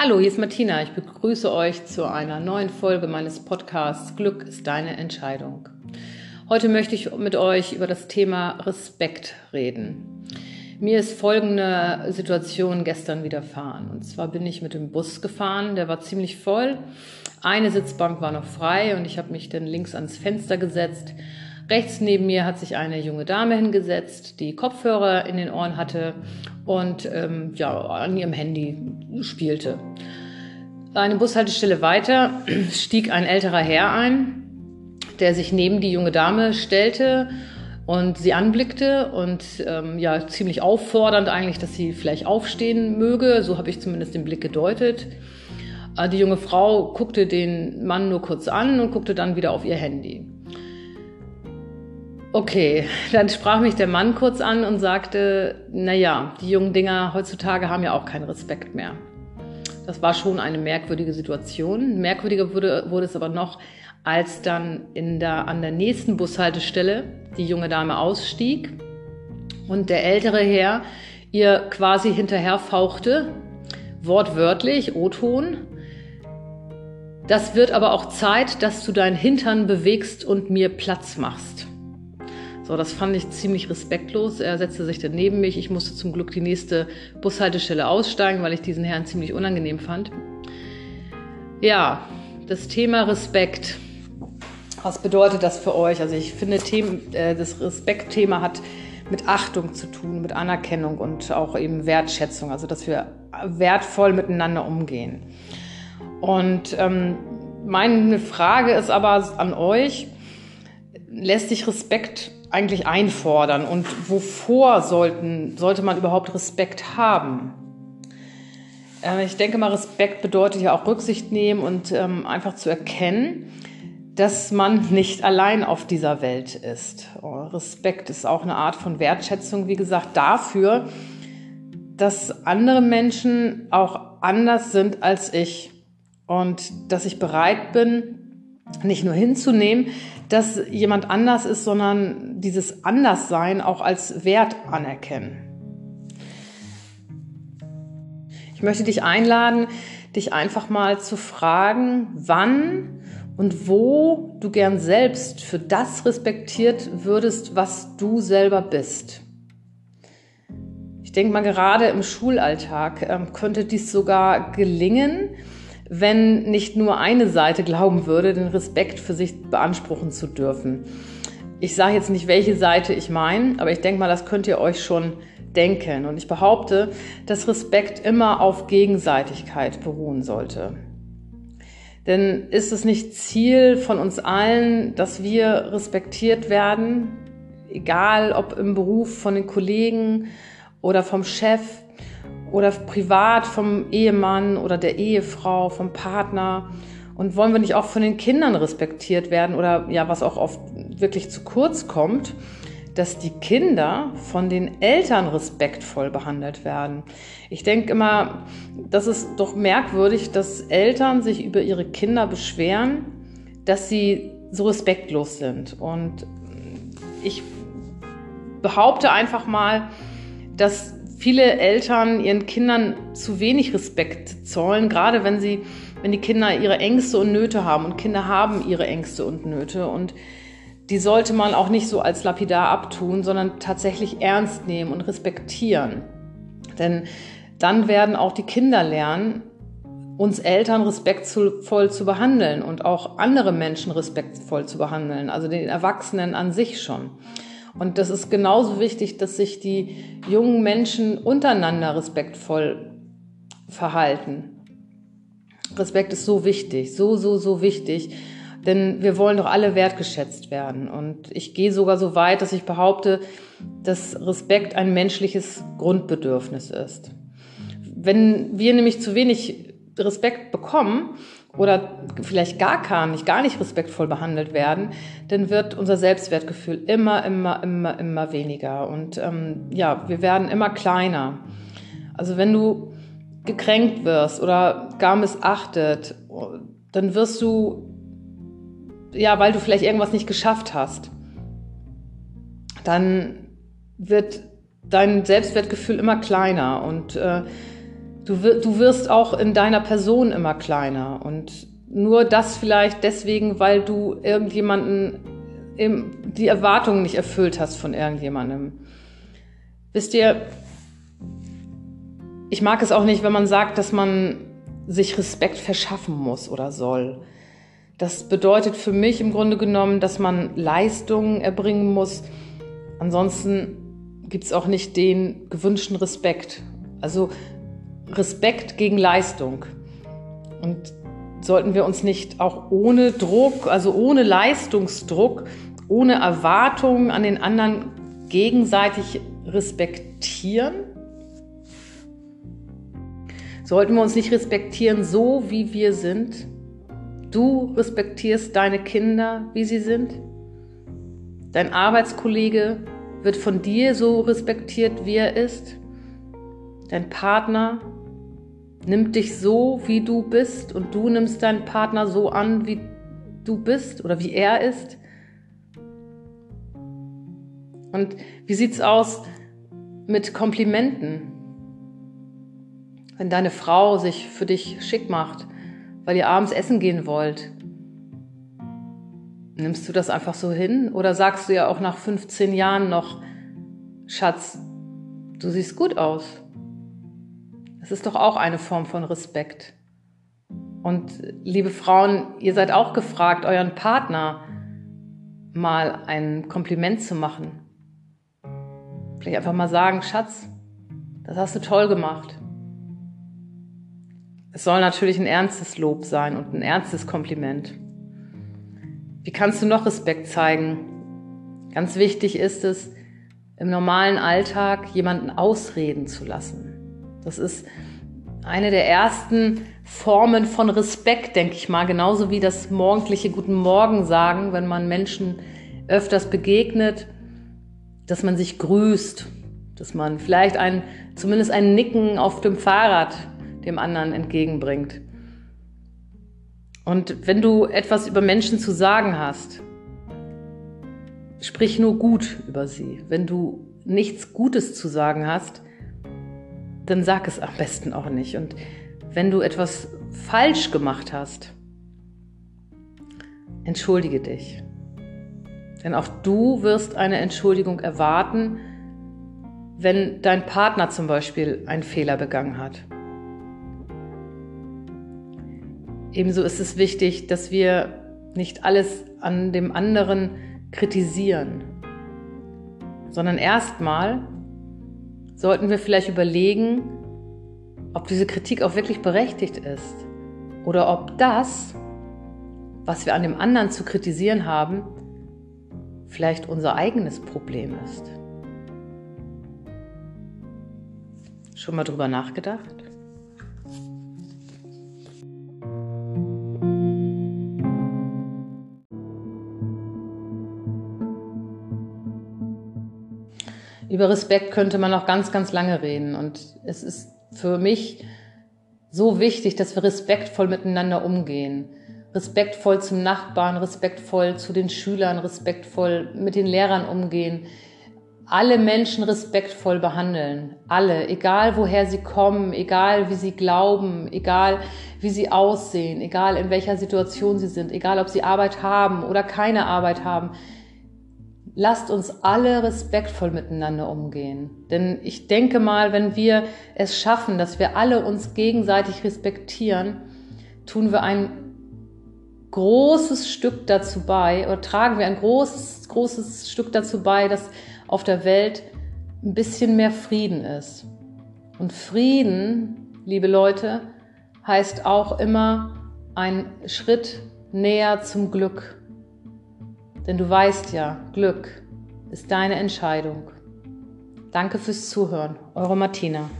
Hallo, hier ist Martina. Ich begrüße euch zu einer neuen Folge meines Podcasts Glück ist deine Entscheidung. Heute möchte ich mit euch über das Thema Respekt reden. Mir ist folgende Situation gestern widerfahren. Und zwar bin ich mit dem Bus gefahren, der war ziemlich voll. Eine Sitzbank war noch frei und ich habe mich dann links ans Fenster gesetzt. Rechts neben mir hat sich eine junge Dame hingesetzt, die Kopfhörer in den Ohren hatte und ähm, ja, an ihrem Handy spielte. Eine Bushaltestelle weiter stieg ein älterer Herr ein, der sich neben die junge Dame stellte und sie anblickte und ähm, ja ziemlich auffordernd eigentlich, dass sie vielleicht aufstehen möge. So habe ich zumindest den Blick gedeutet. Äh, die junge Frau guckte den Mann nur kurz an und guckte dann wieder auf ihr Handy. Okay, dann sprach mich der Mann kurz an und sagte, na ja, die jungen Dinger heutzutage haben ja auch keinen Respekt mehr. Das war schon eine merkwürdige Situation. Merkwürdiger wurde, wurde es aber noch, als dann in der, an der nächsten Bushaltestelle die junge Dame ausstieg und der ältere Herr ihr quasi hinterher fauchte, wortwörtlich, O-Ton. Das wird aber auch Zeit, dass du deinen Hintern bewegst und mir Platz machst. So, das fand ich ziemlich respektlos. Er setzte sich dann neben mich. Ich musste zum Glück die nächste Bushaltestelle aussteigen, weil ich diesen Herrn ziemlich unangenehm fand. Ja, das Thema Respekt. Was bedeutet das für euch? Also ich finde, äh, das Respektthema hat mit Achtung zu tun, mit Anerkennung und auch eben Wertschätzung, also dass wir wertvoll miteinander umgehen. Und ähm, meine Frage ist aber an euch, lässt sich Respekt eigentlich einfordern und wovor sollten, sollte man überhaupt Respekt haben? Äh, ich denke mal, Respekt bedeutet ja auch Rücksicht nehmen und ähm, einfach zu erkennen, dass man nicht allein auf dieser Welt ist. Oh, Respekt ist auch eine Art von Wertschätzung, wie gesagt, dafür, dass andere Menschen auch anders sind als ich und dass ich bereit bin, nicht nur hinzunehmen, dass jemand anders ist, sondern dieses Anderssein auch als Wert anerkennen. Ich möchte dich einladen, dich einfach mal zu fragen, wann und wo du gern selbst für das respektiert würdest, was du selber bist. Ich denke mal, gerade im Schulalltag ähm, könnte dies sogar gelingen, wenn nicht nur eine Seite glauben würde, den Respekt für sich beanspruchen zu dürfen. Ich sage jetzt nicht, welche Seite ich meine, aber ich denke mal, das könnt ihr euch schon denken. Und ich behaupte, dass Respekt immer auf Gegenseitigkeit beruhen sollte. Denn ist es nicht Ziel von uns allen, dass wir respektiert werden, egal ob im Beruf von den Kollegen oder vom Chef, oder privat vom Ehemann oder der Ehefrau, vom Partner? Und wollen wir nicht auch von den Kindern respektiert werden oder ja, was auch oft wirklich zu kurz kommt, dass die Kinder von den Eltern respektvoll behandelt werden. Ich denke immer, das ist doch merkwürdig, dass Eltern sich über ihre Kinder beschweren, dass sie so respektlos sind. Und ich behaupte einfach mal, dass viele Eltern ihren Kindern zu wenig Respekt zollen, gerade wenn sie, wenn die Kinder ihre Ängste und Nöte haben. Und Kinder haben ihre Ängste und Nöte. Und die sollte man auch nicht so als lapidar abtun, sondern tatsächlich ernst nehmen und respektieren. Denn dann werden auch die Kinder lernen, uns Eltern respektvoll zu behandeln und auch andere Menschen respektvoll zu behandeln, also den Erwachsenen an sich schon. Und das ist genauso wichtig, dass sich die jungen Menschen untereinander respektvoll verhalten. Respekt ist so wichtig, so, so, so wichtig, denn wir wollen doch alle wertgeschätzt werden. Und ich gehe sogar so weit, dass ich behaupte, dass Respekt ein menschliches Grundbedürfnis ist. Wenn wir nämlich zu wenig Respekt bekommen, oder vielleicht gar gar nicht, gar nicht respektvoll behandelt werden, dann wird unser Selbstwertgefühl immer, immer, immer, immer weniger. Und ähm, ja, wir werden immer kleiner. Also wenn du gekränkt wirst oder gar missachtet, dann wirst du, ja, weil du vielleicht irgendwas nicht geschafft hast, dann wird dein Selbstwertgefühl immer kleiner und äh, Du, du wirst auch in deiner Person immer kleiner und nur das vielleicht deswegen, weil du irgendjemanden im, die Erwartungen nicht erfüllt hast von irgendjemandem. Wisst ihr, ich mag es auch nicht, wenn man sagt, dass man sich Respekt verschaffen muss oder soll. Das bedeutet für mich im Grunde genommen, dass man Leistungen erbringen muss. Ansonsten gibt es auch nicht den gewünschten Respekt. Also Respekt gegen Leistung. Und sollten wir uns nicht auch ohne Druck, also ohne Leistungsdruck, ohne Erwartungen an den anderen gegenseitig respektieren? Sollten wir uns nicht respektieren, so wie wir sind? Du respektierst deine Kinder, wie sie sind? Dein Arbeitskollege wird von dir so respektiert, wie er ist? Dein Partner nimmt dich so, wie du bist und du nimmst deinen Partner so an, wie du bist oder wie er ist? Und wie sieht's aus mit Komplimenten? Wenn deine Frau sich für dich schick macht, weil ihr abends essen gehen wollt, nimmst du das einfach so hin oder sagst du ja auch nach 15 Jahren noch, Schatz, du siehst gut aus? Das ist doch auch eine Form von Respekt. Und liebe Frauen, ihr seid auch gefragt, euren Partner mal ein Kompliment zu machen. Vielleicht einfach mal sagen, Schatz, das hast du toll gemacht. Es soll natürlich ein ernstes Lob sein und ein ernstes Kompliment. Wie kannst du noch Respekt zeigen? Ganz wichtig ist es, im normalen Alltag jemanden ausreden zu lassen. Das ist eine der ersten Formen von Respekt, denke ich mal, genauso wie das morgendliche Guten Morgen sagen, wenn man Menschen öfters begegnet, dass man sich grüßt, dass man vielleicht ein, zumindest ein Nicken auf dem Fahrrad dem anderen entgegenbringt. Und wenn du etwas über Menschen zu sagen hast, sprich nur gut über sie. Wenn du nichts Gutes zu sagen hast, dann sag es am besten auch nicht. Und wenn du etwas falsch gemacht hast, entschuldige dich. Denn auch du wirst eine Entschuldigung erwarten, wenn dein Partner zum Beispiel einen Fehler begangen hat. Ebenso ist es wichtig, dass wir nicht alles an dem anderen kritisieren, sondern erstmal sollten wir vielleicht überlegen, ob diese Kritik auch wirklich berechtigt ist oder ob das, was wir an dem anderen zu kritisieren haben, vielleicht unser eigenes Problem ist. Schon mal drüber nachgedacht? Über Respekt könnte man noch ganz, ganz lange reden. Und es ist für mich so wichtig, dass wir respektvoll miteinander umgehen. Respektvoll zum Nachbarn, respektvoll zu den Schülern, respektvoll mit den Lehrern umgehen. Alle Menschen respektvoll behandeln. Alle, egal woher sie kommen, egal wie sie glauben, egal wie sie aussehen, egal in welcher Situation sie sind, egal ob sie Arbeit haben oder keine Arbeit haben lasst uns alle respektvoll miteinander umgehen. Denn ich denke mal, wenn wir es schaffen, dass wir alle uns gegenseitig respektieren, tun wir ein großes Stück dazu bei oder tragen wir ein großes, großes Stück dazu bei, dass auf der Welt ein bisschen mehr Frieden ist. Und Frieden, liebe Leute, heißt auch immer ein Schritt näher zum Glück. Denn du weißt ja, Glück ist deine Entscheidung. Danke fürs Zuhören, eure Martina.